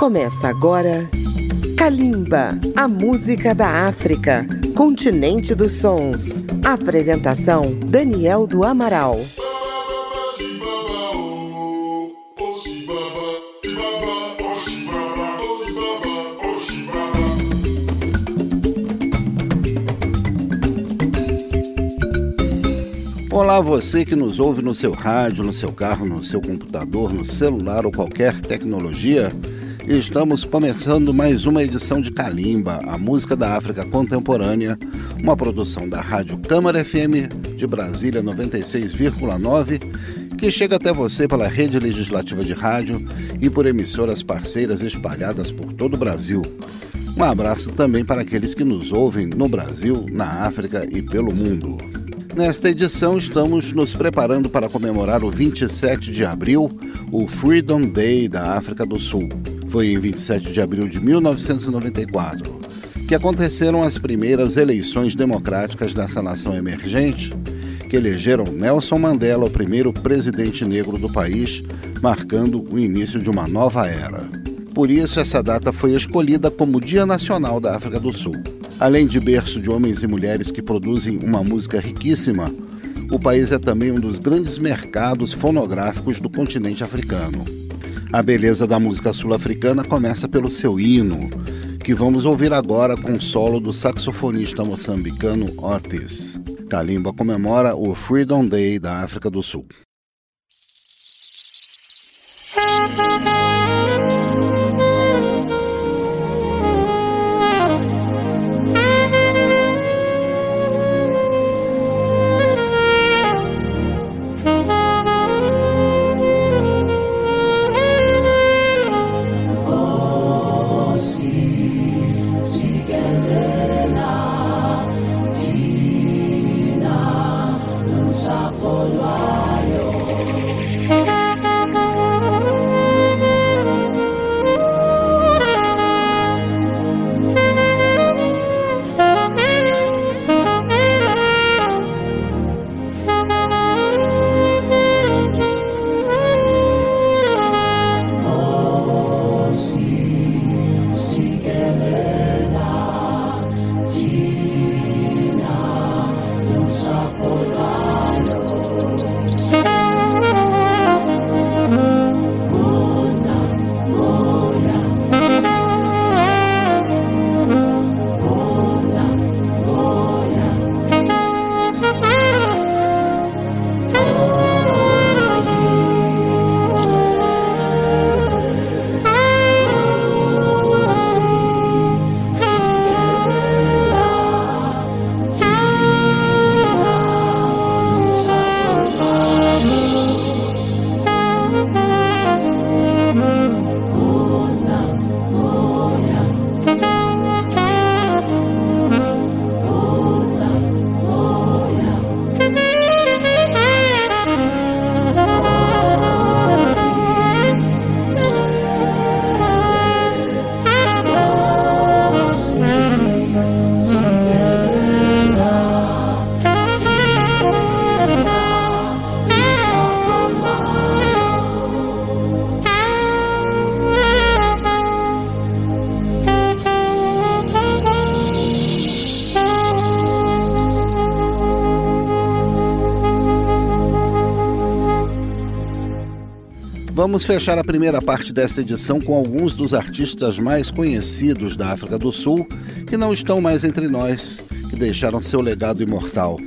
Começa agora Kalimba, a música da África, continente dos sons. Apresentação Daniel do Amaral. Olá, você que nos ouve no seu rádio, no seu carro, no seu computador, no celular ou qualquer tecnologia. Estamos começando mais uma edição de Kalimba, a música da África contemporânea, uma produção da Rádio Câmara FM de Brasília 96,9, que chega até você pela rede legislativa de rádio e por emissoras parceiras espalhadas por todo o Brasil. Um abraço também para aqueles que nos ouvem no Brasil, na África e pelo mundo. Nesta edição, estamos nos preparando para comemorar o 27 de abril, o Freedom Day da África do Sul. Foi em 27 de abril de 1994 que aconteceram as primeiras eleições democráticas dessa nação emergente, que elegeram Nelson Mandela o primeiro presidente negro do país, marcando o início de uma nova era. Por isso, essa data foi escolhida como Dia Nacional da África do Sul. Além de berço de homens e mulheres que produzem uma música riquíssima, o país é também um dos grandes mercados fonográficos do continente africano. A beleza da música sul-africana começa pelo seu hino, que vamos ouvir agora com o solo do saxofonista moçambicano Otis. Kalimba comemora o Freedom Day da África do Sul. Vamos fechar a primeira parte desta edição com alguns dos artistas mais conhecidos da África do Sul que não estão mais entre nós, que deixaram seu legado imortal.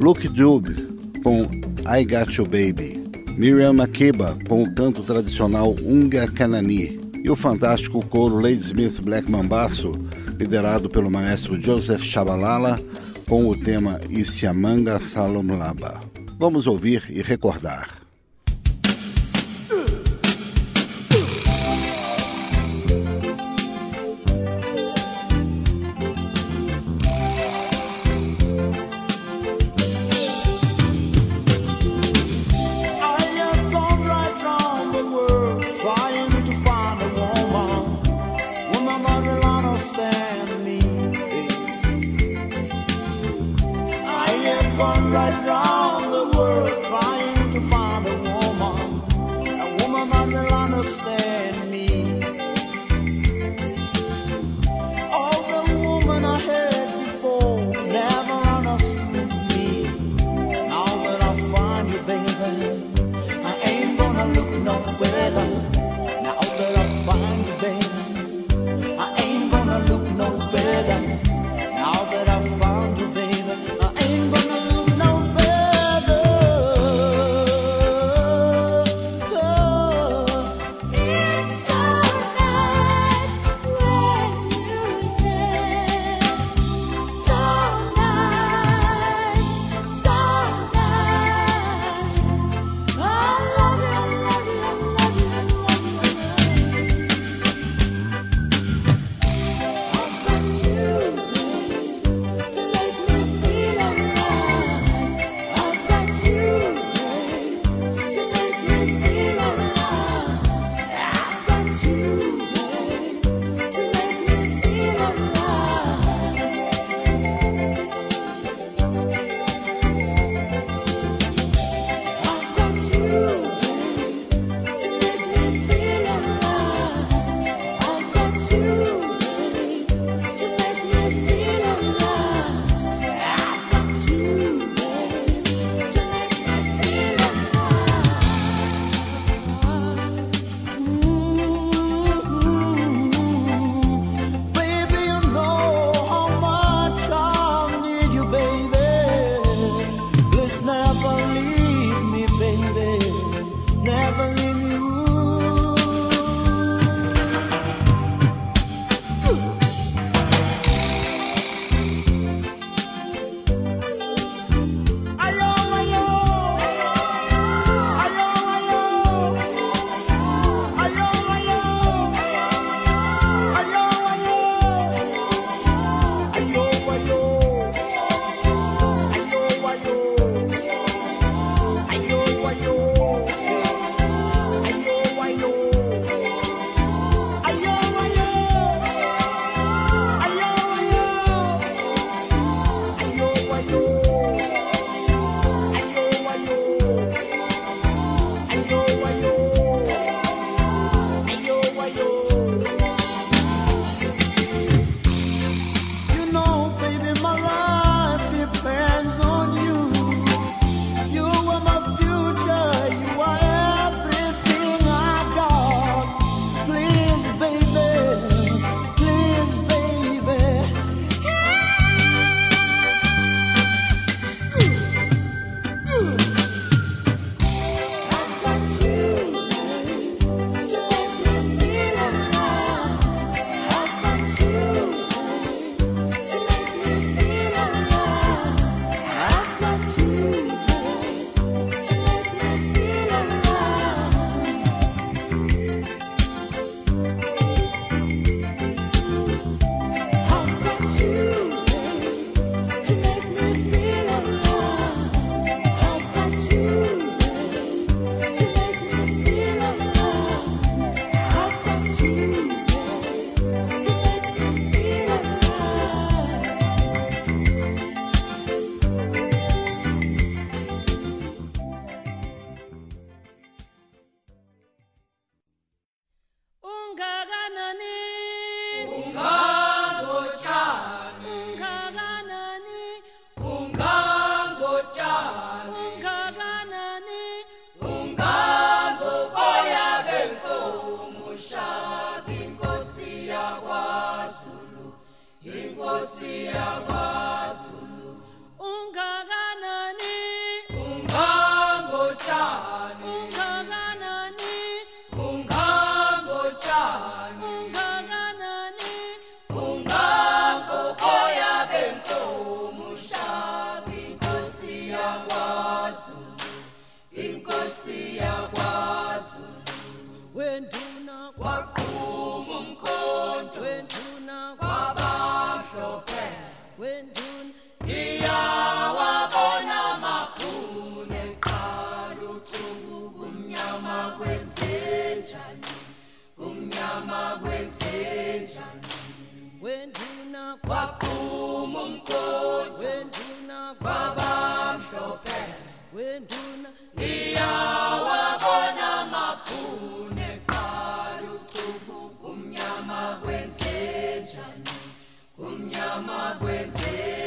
Luke Dube com I Got You Baby, Miriam Makeba com o canto tradicional Unga Kanani e o fantástico coro Ladysmith Black Mambaço, liderado pelo maestro Joseph Shabalala, com o tema Isiamanga Salomlaba. Vamos ouvir e recordar. When waqhuma umkhonto wenduna kwabamhlophe wenduna ngiyawabona maphune qala ucubu kumnyama kwenzenjani kumnyama kwenzenjani wenduna waqhuma umkhonto wenduna kwabamhlophe wenduna God wins it.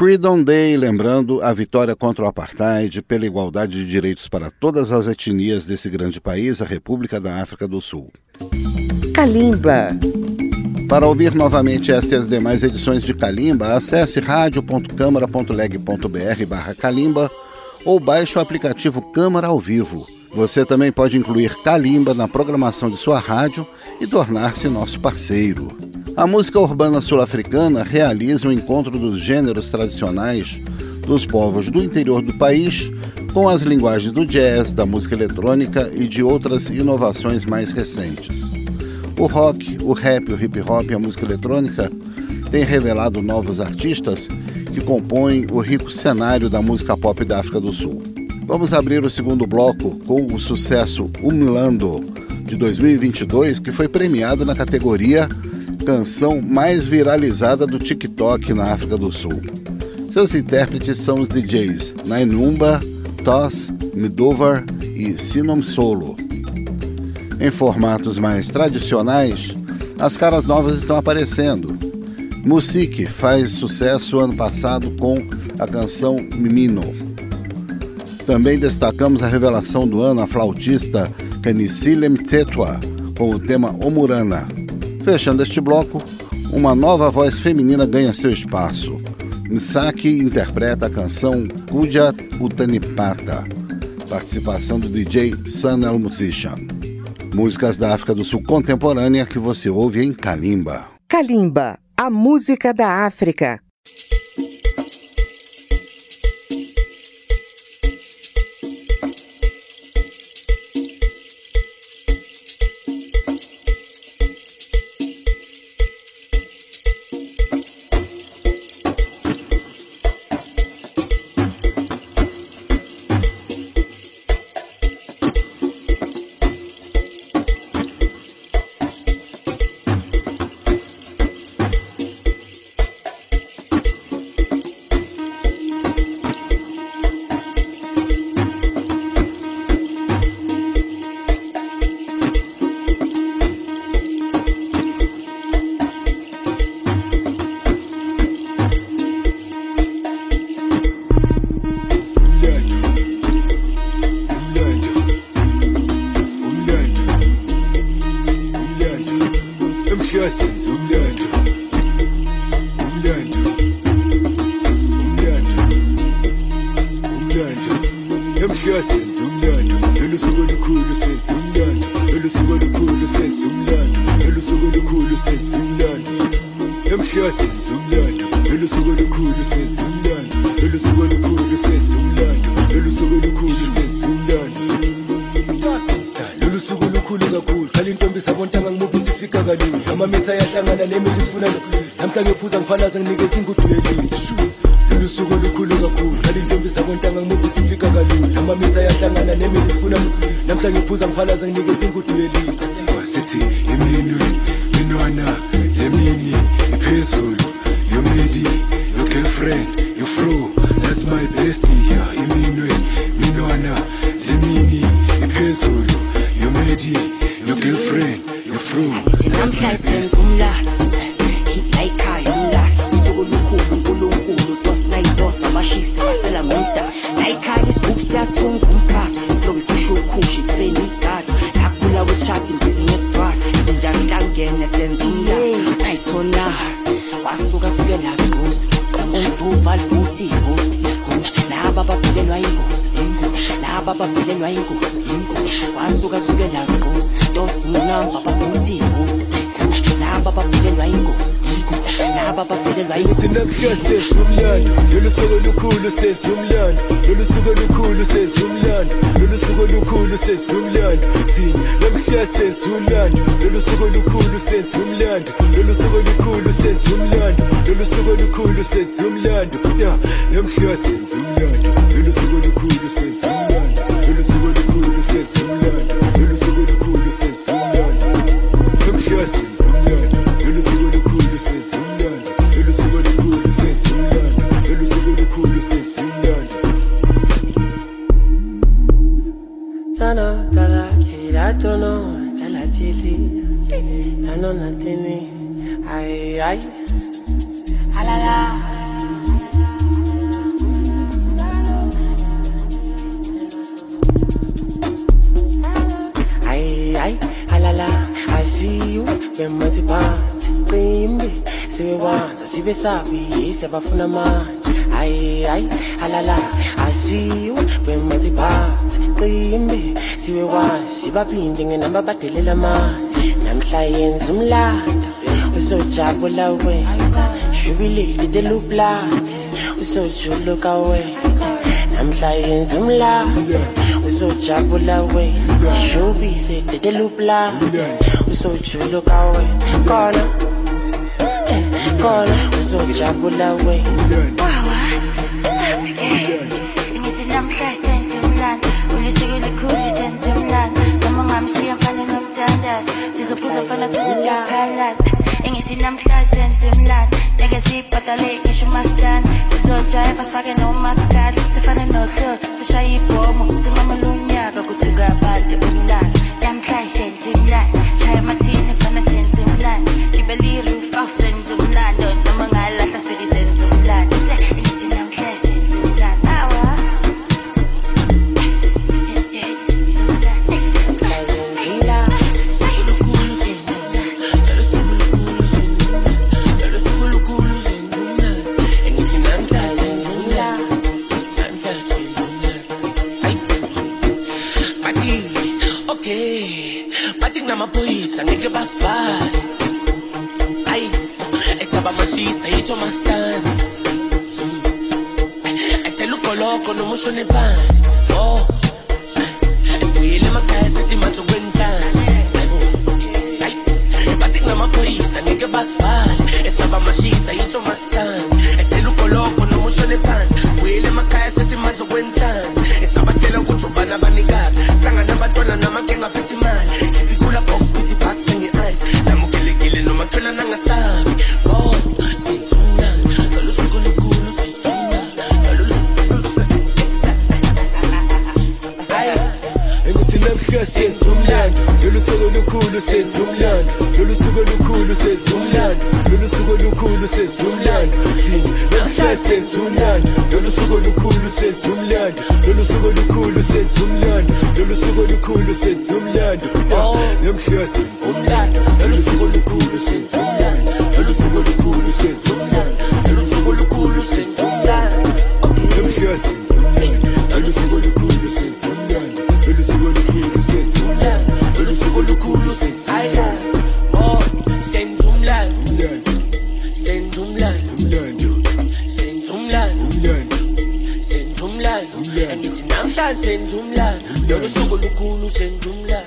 Freedom Day, lembrando a vitória contra o apartheid pela igualdade de direitos para todas as etnias desse grande país, a República da África do Sul. Kalimba. Para ouvir novamente esta e as demais edições de Kalimba, acesse radio.câmara.leg.br barra Kalimba ou baixe o aplicativo Câmara ao Vivo. Você também pode incluir Kalimba na programação de sua rádio e tornar-se nosso parceiro. A música urbana sul-africana realiza o um encontro dos gêneros tradicionais dos povos do interior do país com as linguagens do jazz, da música eletrônica e de outras inovações mais recentes. O rock, o rap, o hip hop e a música eletrônica têm revelado novos artistas que compõem o rico cenário da música pop da África do Sul. Vamos abrir o segundo bloco com o sucesso Umlando de 2022, que foi premiado na categoria canção mais viralizada do TikTok na África do Sul. Seus intérpretes são os DJs Nainumba, Toss, Midovar e Sinom Solo. Em formatos mais tradicionais, as caras novas estão aparecendo. Musik faz sucesso ano passado com a canção Mimino. Também destacamos a revelação do ano, a flautista Kanisile Mtetwa, com o tema Omurana. Fechando este bloco, uma nova voz feminina ganha seu espaço. Misaki interpreta a canção Kuja Utanipata, participação do DJ Sunel Musician. Músicas da África do Sul contemporânea que você ouve em Kalimba. Kalimba, a música da África, ready Your girlfriend, your fruit ein my best Salamunta, ein is oops ya ein Flori kushu kushi ein kat, Nakula with ein business part, Sinja ein senzunda, Naitona, Wasuka ein na goose, Unduval ein goose, Goose, Nababa fuya na goose, Goose, laba bavelelwa ingozi ingozi kwasuka suke laqozi ntosingamba bafuthi ingozi laba bavelelwa ingozi laba bavelelwa ingozi senza umlando lolu suku olukhulu senza umlando lolu suku olukhulu senza umlando lolu suku olukhulu senza umlando thina senza umlando lolu suku olukhulu senza umlando lolu suku olukhulu senza umlando lolu suku olukhulu senza umlando ya namhla senza umlando lolu suku olukhulu senza umlando lolu suku olukhulu senza umlando lolu I know nothing. Eh? I I Alala. Aye, alala, I see you when multi parts claim me. See me once, I see me sabi, yes, ever from the march. Alala, I see you when multi parts claim me. See me once, see me binding and I'm namhla yenza umlando uzojabula wena. Jubilile delubulade uzojuluka wena namhla yenza umlando uzojabula wena. Shubise dedelubulade uzojuluka wena khona eh, khona uzojabula wena. Namhla senze umlando ulisuku elikhulu kahle sizofuza mfana sizoyaphalaza engithi namhlanje senze imlando ngeke sibhadale ngisho umastana sizojaiva sifake nomaskali sifane nohlolo sishaye ibhomo tuga unyaka kuthi ungabade umlando namhlanje senze imlando shaya زوملان لولو سوگو لوکولو ست زوملان لولو سوگو لوکولو ست زوملان زین نمشه ست زوملان لولو سوگو لوکولو ست زوملان لولو سوگو لوکولو ست زوملان لولو سوگو لوکولو ست زوملان نمشه ست زوملان لولو سوگو لوکولو ست زوملان لولو سوگو لوکولو ست زوملان لولو سوگو لوکولو ست زوملان نمشه ست sen jumla no sugu lukulu sen jumla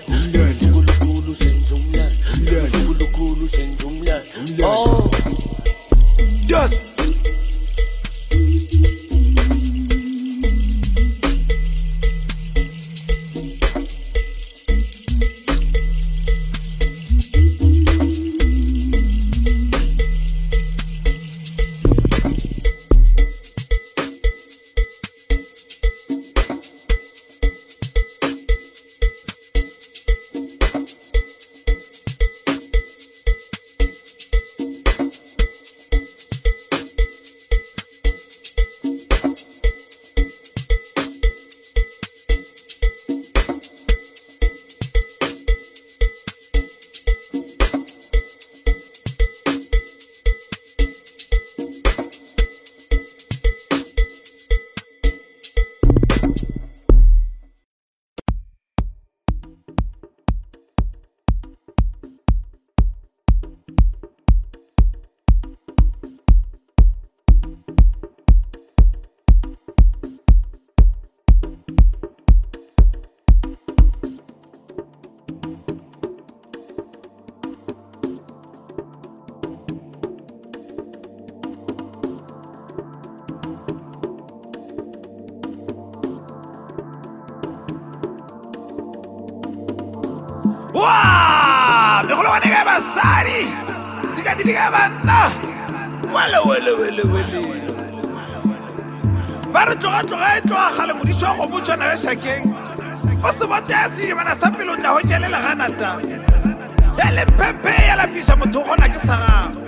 basadi dikati di banna ba re tloga-tloga e tloga gale modiso wa kgomotšwana yo shakeng o se bote ya sedibana sa pele o tla go leganata. Ganata ya lemphemphe ya lapisa motho o kgona ke sa gago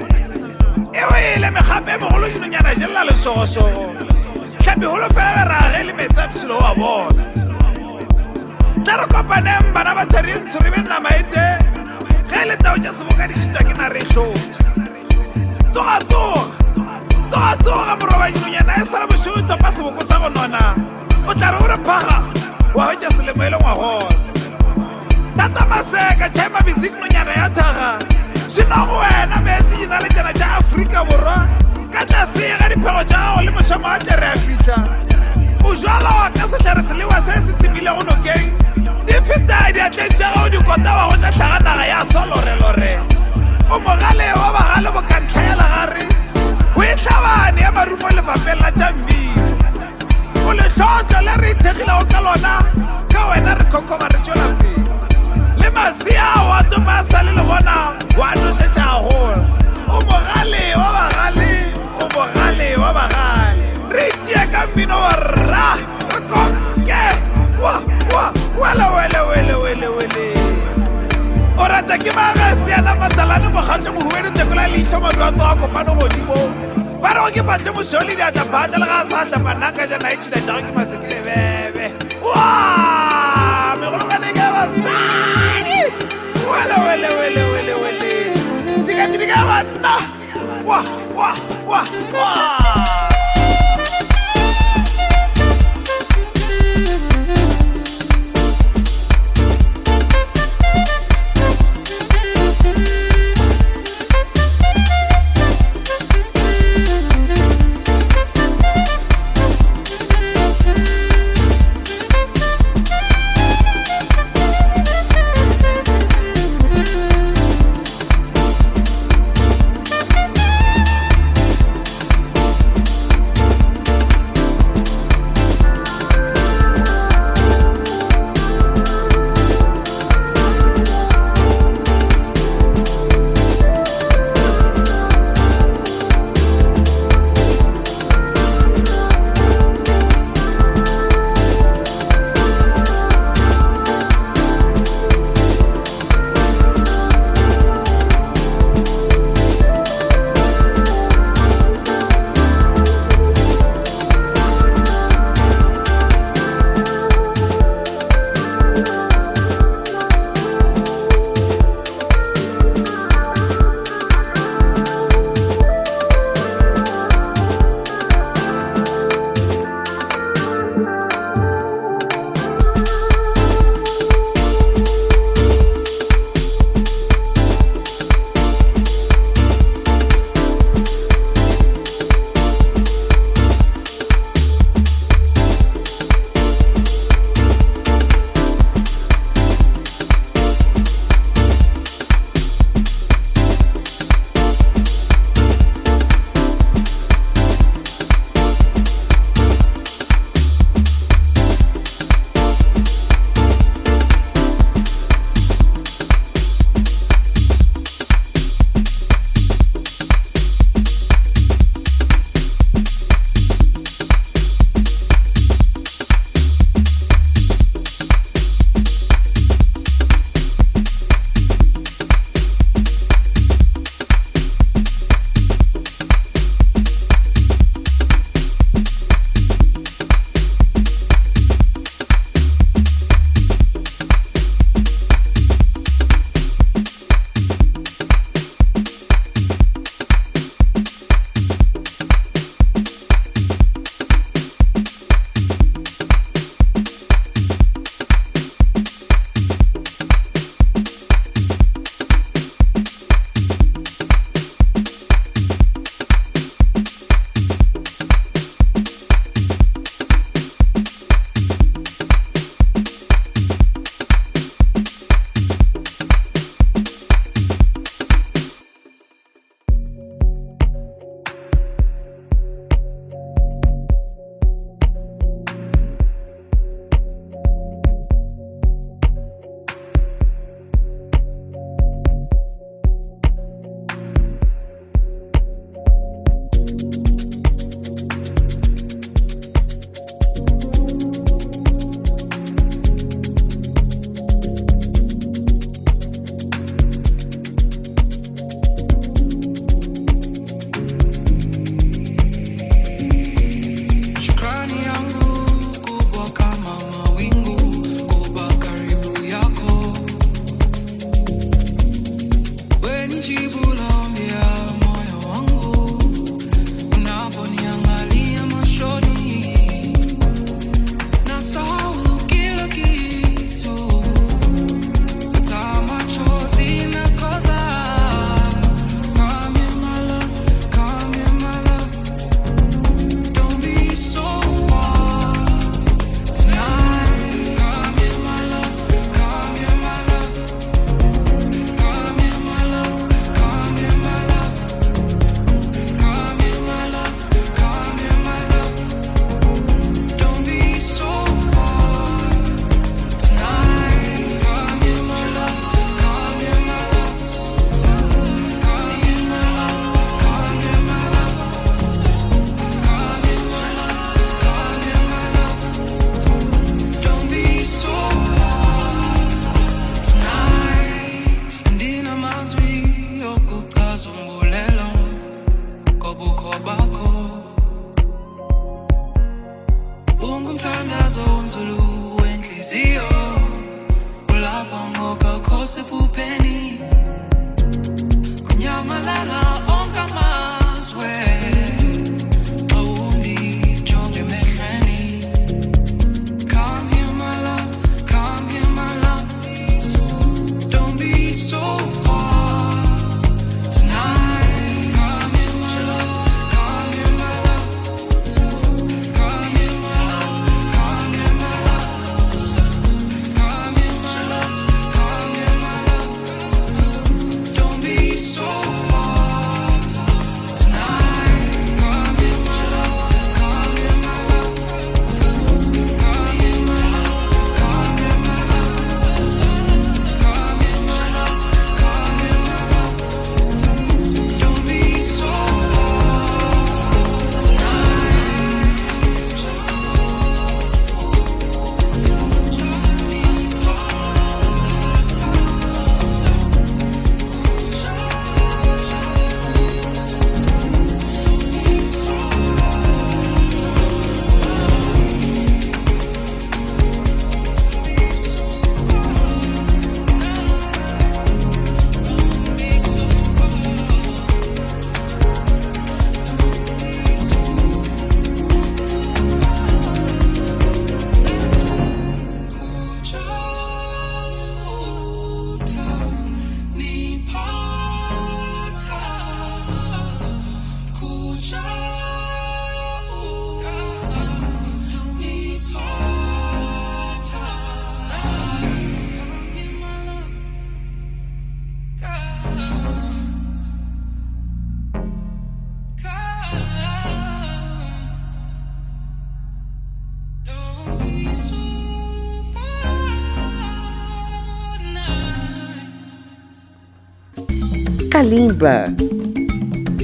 e le ele megape e mogolo dinonyana jelela lesogosogo tlhapi golo fela lerage le metsi a wa bona. Tla re kopaneng bana ba therintsho re benna maete ge e le tao tša seboka di šitwa ke na re tlotse tsogatsoga tsogatsoga moroba dinonyana e sala bošego topa seboko sa go nona. O tla re o re phaga wa hwetša selemo e le ngwagona tata maseka chaima bisik nonyana ya thaga. Šinogo wena meetse di na le tšana tša aforika borwa. Ka tlase ga diphego tša gago le mošomo wa tere a fitlha. O jalo ka setlhare selewa se se tsemile go nokeng di feta diatleng tša gago dikota wa go tša tlhaga naga ya solorelore. O mogale wa bagale bo ka ntlha ya o e tlhabane ya marumo lefapeng la tša o le re ithekgilego ka lona ka wena re re tšwela pele. Le masia wa topa sa le le bona wa nošetša o mogale wa bagale o mogale wa bagale. Re itia ka mmino wa rra wele wele wele wele wele. O rata ke magasiana matalane mokgatlho mohuedi tekola leitlho madua tsaga kopane godimo ba rego ke batle moseo le diata phatle le ga a sa tlapanaka jana e tšhita jago ke masekele bebe wa megologane ke basadi. Wele wele wele wele wele. Dikati di ka banna. Wa wa wa wa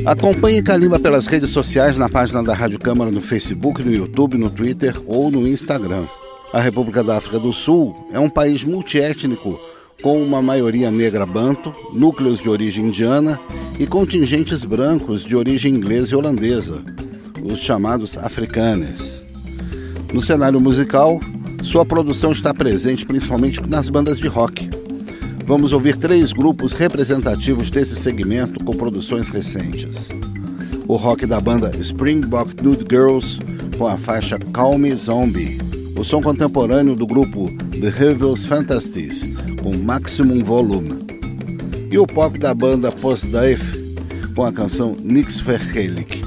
Acompanhe Kalimba pelas redes sociais na página da Rádio Câmara no Facebook, no YouTube, no Twitter ou no Instagram. A República da África do Sul é um país multiétnico com uma maioria negra banto, núcleos de origem indiana e contingentes brancos de origem inglesa e holandesa, os chamados africanes. No cenário musical, sua produção está presente principalmente nas bandas de rock. Vamos ouvir três grupos representativos desse segmento com produções recentes. O rock da banda Springbok Nude Girls com a faixa Call Me Zombie. O som contemporâneo do grupo The Revels Fantasies com Maximum Volume. E o pop da banda Post Dive com a canção Nix Verhelik.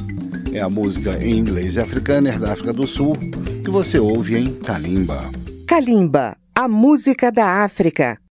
É a música em inglês e africana da África do Sul que você ouve em Kalimba. Kalimba, a música da África.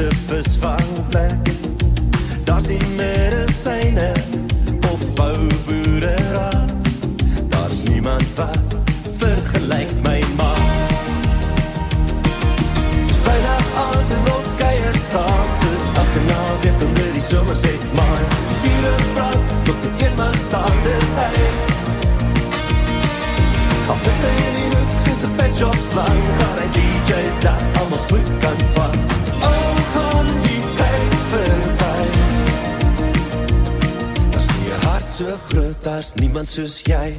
beste visvangplek. Daar's nie medisyne of bouboereraad. Daar's niemand wat vergelyk my maat. Vrydag aand in ons kuier saam soos ek en nou weer kan deur die somer sê maar vure brand tot dit eenmal staan dis hy. Al sit hy in die hoek soos 'n pet shop slang gaan hy DJ dat almal spoed kan vat. Groot as niemand soos jy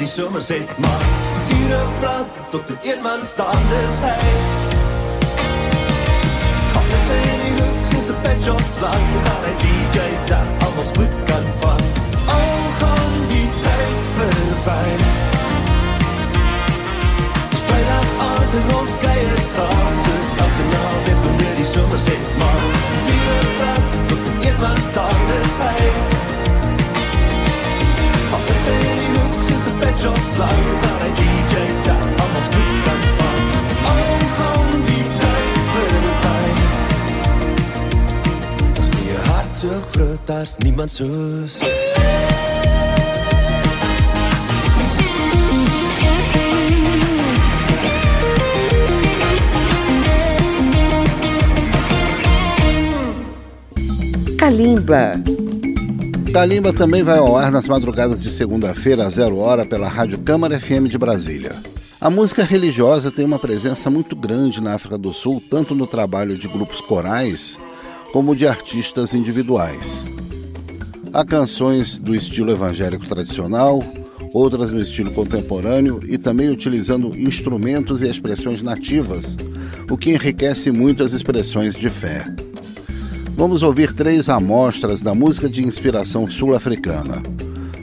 die somer sê maar vure brand tot 'n eenman staan dis hy As dit in die hoek is 'n pet shop slang gaan hy DJ dat almal spoed kan van al gaan die tyd verby Spyt af al die ons geiers saam soos elke naweek wanneer die somer sê maar so groot as niemand soos Kalimba. Kalimba também vai ao ar nas madrugadas de segunda-feira, a zero hora, pela Rádio Câmara FM de Brasília. A música religiosa tem uma presença muito grande na África do Sul, tanto no trabalho de grupos corais como de artistas individuais. Há canções do estilo evangélico tradicional, outras no estilo contemporâneo e também utilizando instrumentos e expressões nativas, o que enriquece muito as expressões de fé. Vamos ouvir três amostras da música de inspiração sul-africana.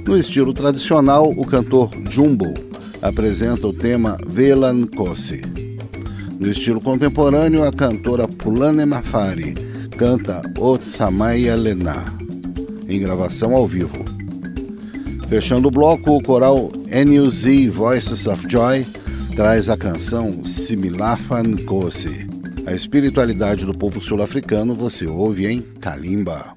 No estilo tradicional, o cantor Jumbo apresenta o tema Vela Nkosi. No estilo contemporâneo, a cantora Pulane Mafari canta Otsamaya Lena, em gravação ao vivo. Fechando o bloco, o coral NUZ Voices of Joy traz a canção Similafa Nkosi. A espiritualidade do povo sul-africano você ouve em Kalimba.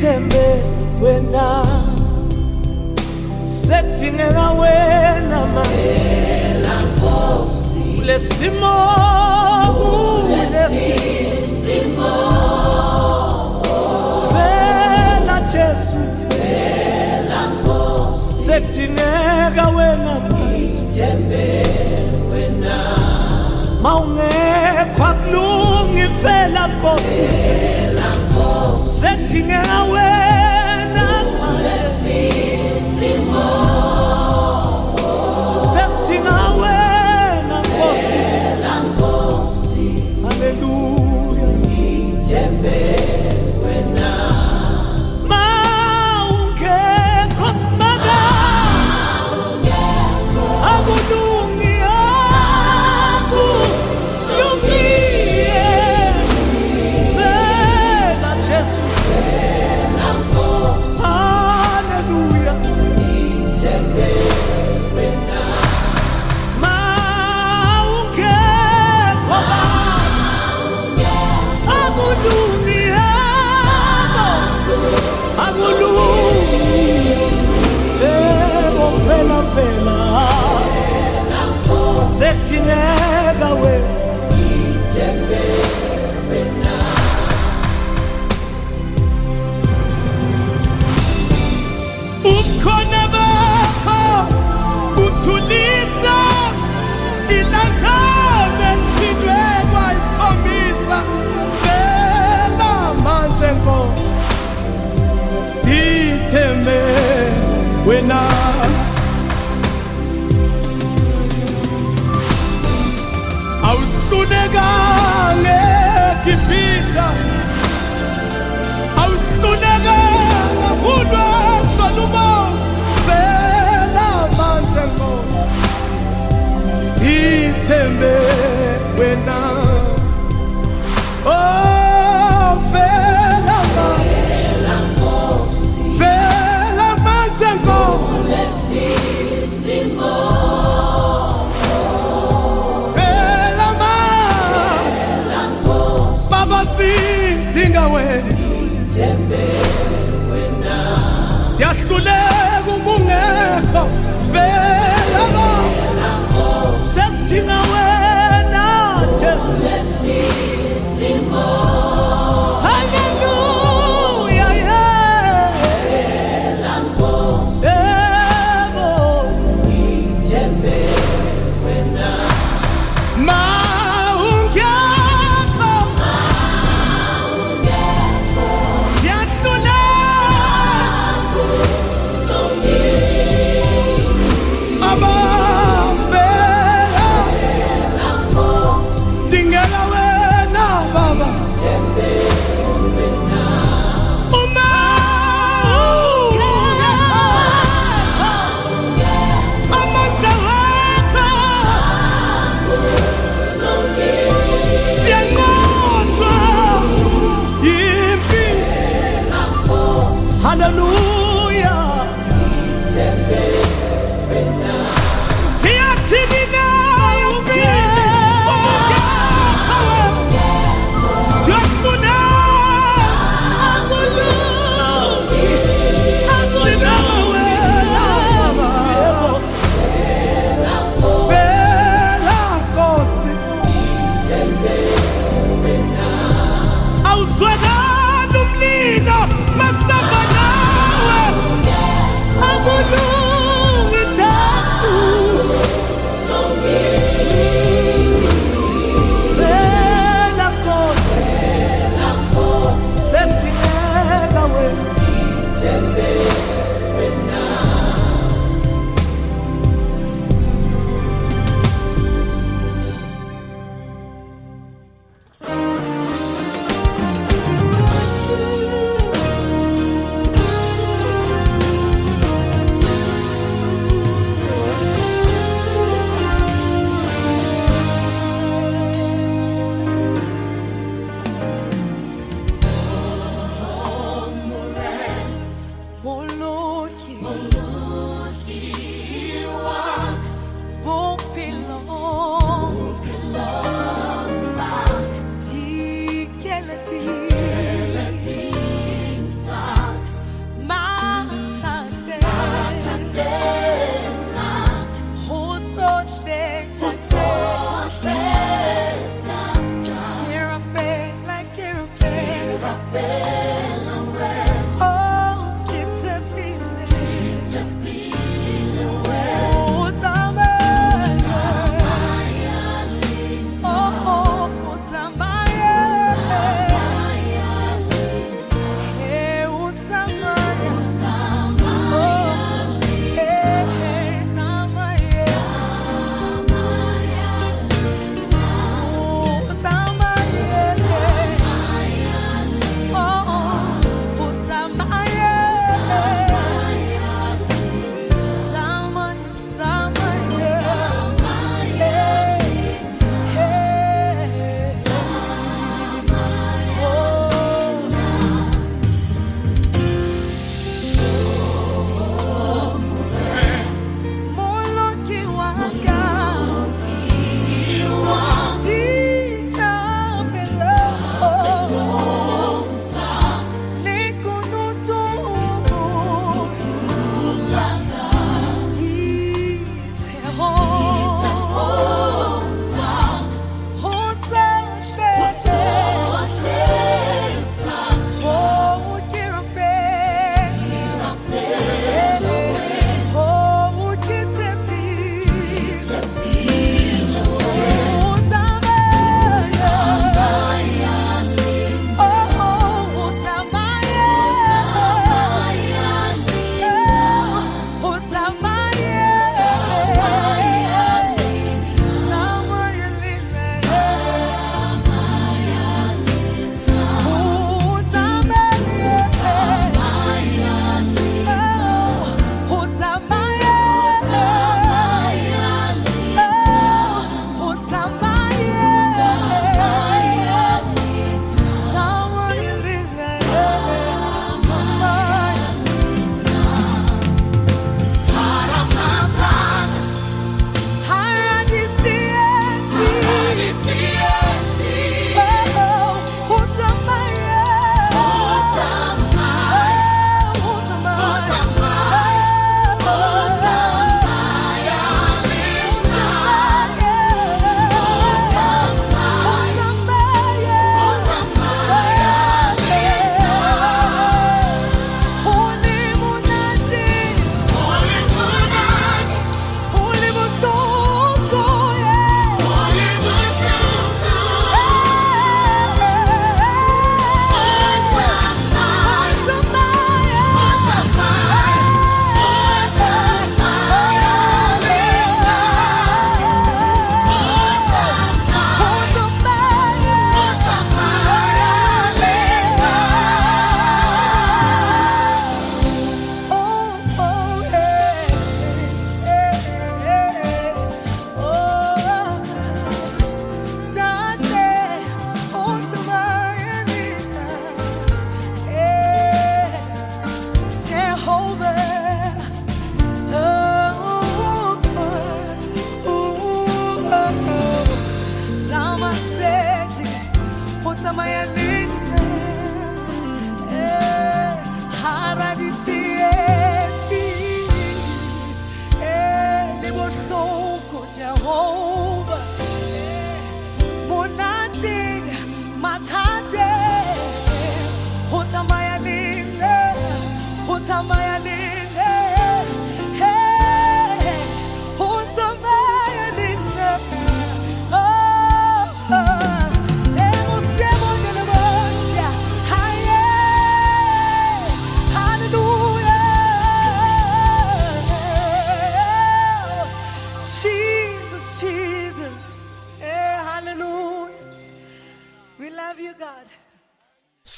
ngitembe wena. Sedingela wena kulesimo vela jesu. Sedingeka wena ngitembe wena. Vela nkosi setting away. wewe siyahluleka ubungekho vela ba. Sesithina wena jesu.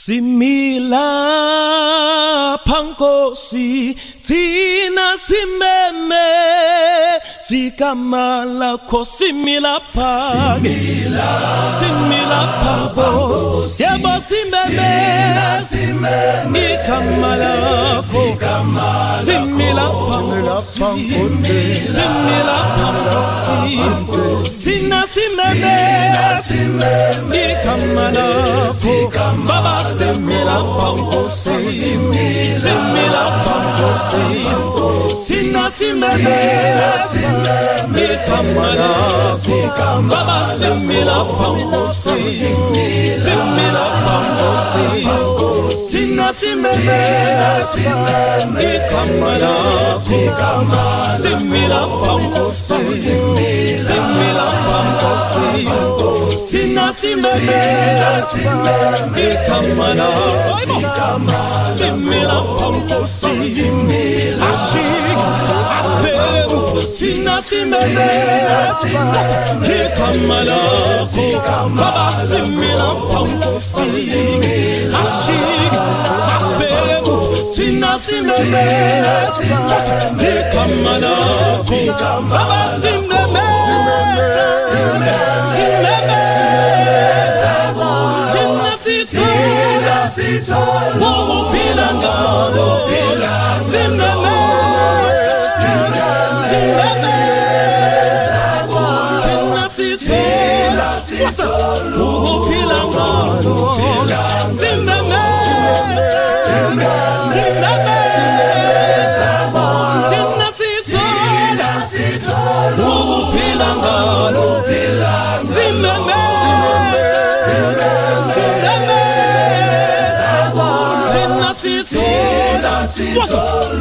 Simila pankosi tina simeme Sikamala ko simila pa. Simila. Pa ko. yebo simeme. Ikamala ko. Simila pa simila pa sina simeme. Ikamala ko. Baba simila pa simila pa sina simeme. Baba, sing me la pambosi, sing la sina simeme ikamala simila pankosi simila pankosi sina simeme ikamala simila pankosi ashik asperu sina simeme ikamala baba simila pankosi ashik Aspirez-vous, Sina Simene, Nikamana, Baba Simene, Simene, Sina Sito, Bobo Pilanga, Simene, Simene, Sina Sito, Bobo Pilanga, Simene,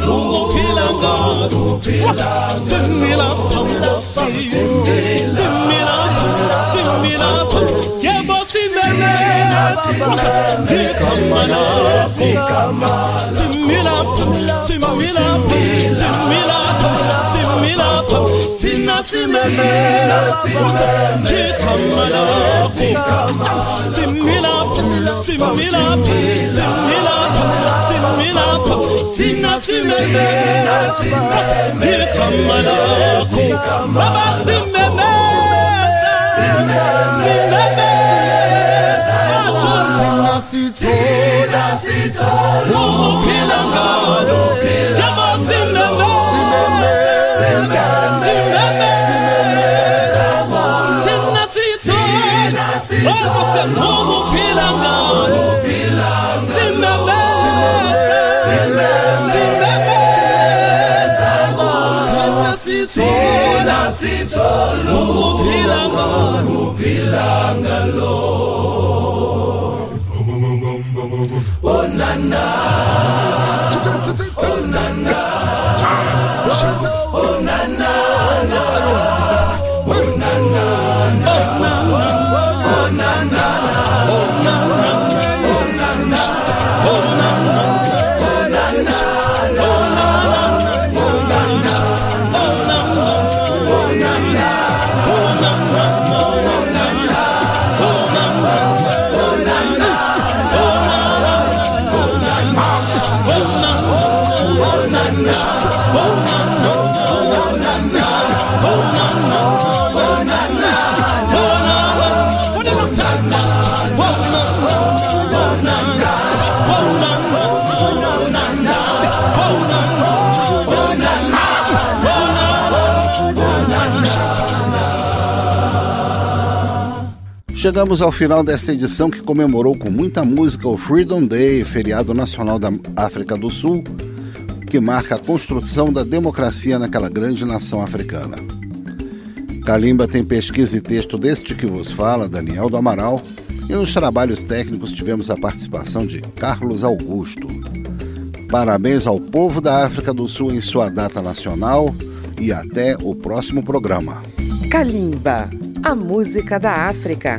ukuphila ngasimila simila Baba Simmeme, Simmeme, Simmeme sithola sithola ukuphila ngalo yabo simeme simeme simeme sina sithola lokho semukuphila ngalo simeme simeme simeme sithola sithola ukuphila ngalo ukuphila ngalo enough. Chegamos ao final desta edição que comemorou com muita música o Freedom Day, feriado nacional da África do Sul, que marca a construção da democracia naquela grande nação africana. Kalimba tem pesquisa e texto deste que vos fala, Daniel do Amaral, e nos trabalhos técnicos tivemos a participação de Carlos Augusto. Parabéns ao povo da África do Sul em sua data nacional e até o próximo programa. Kalimba, a música da África,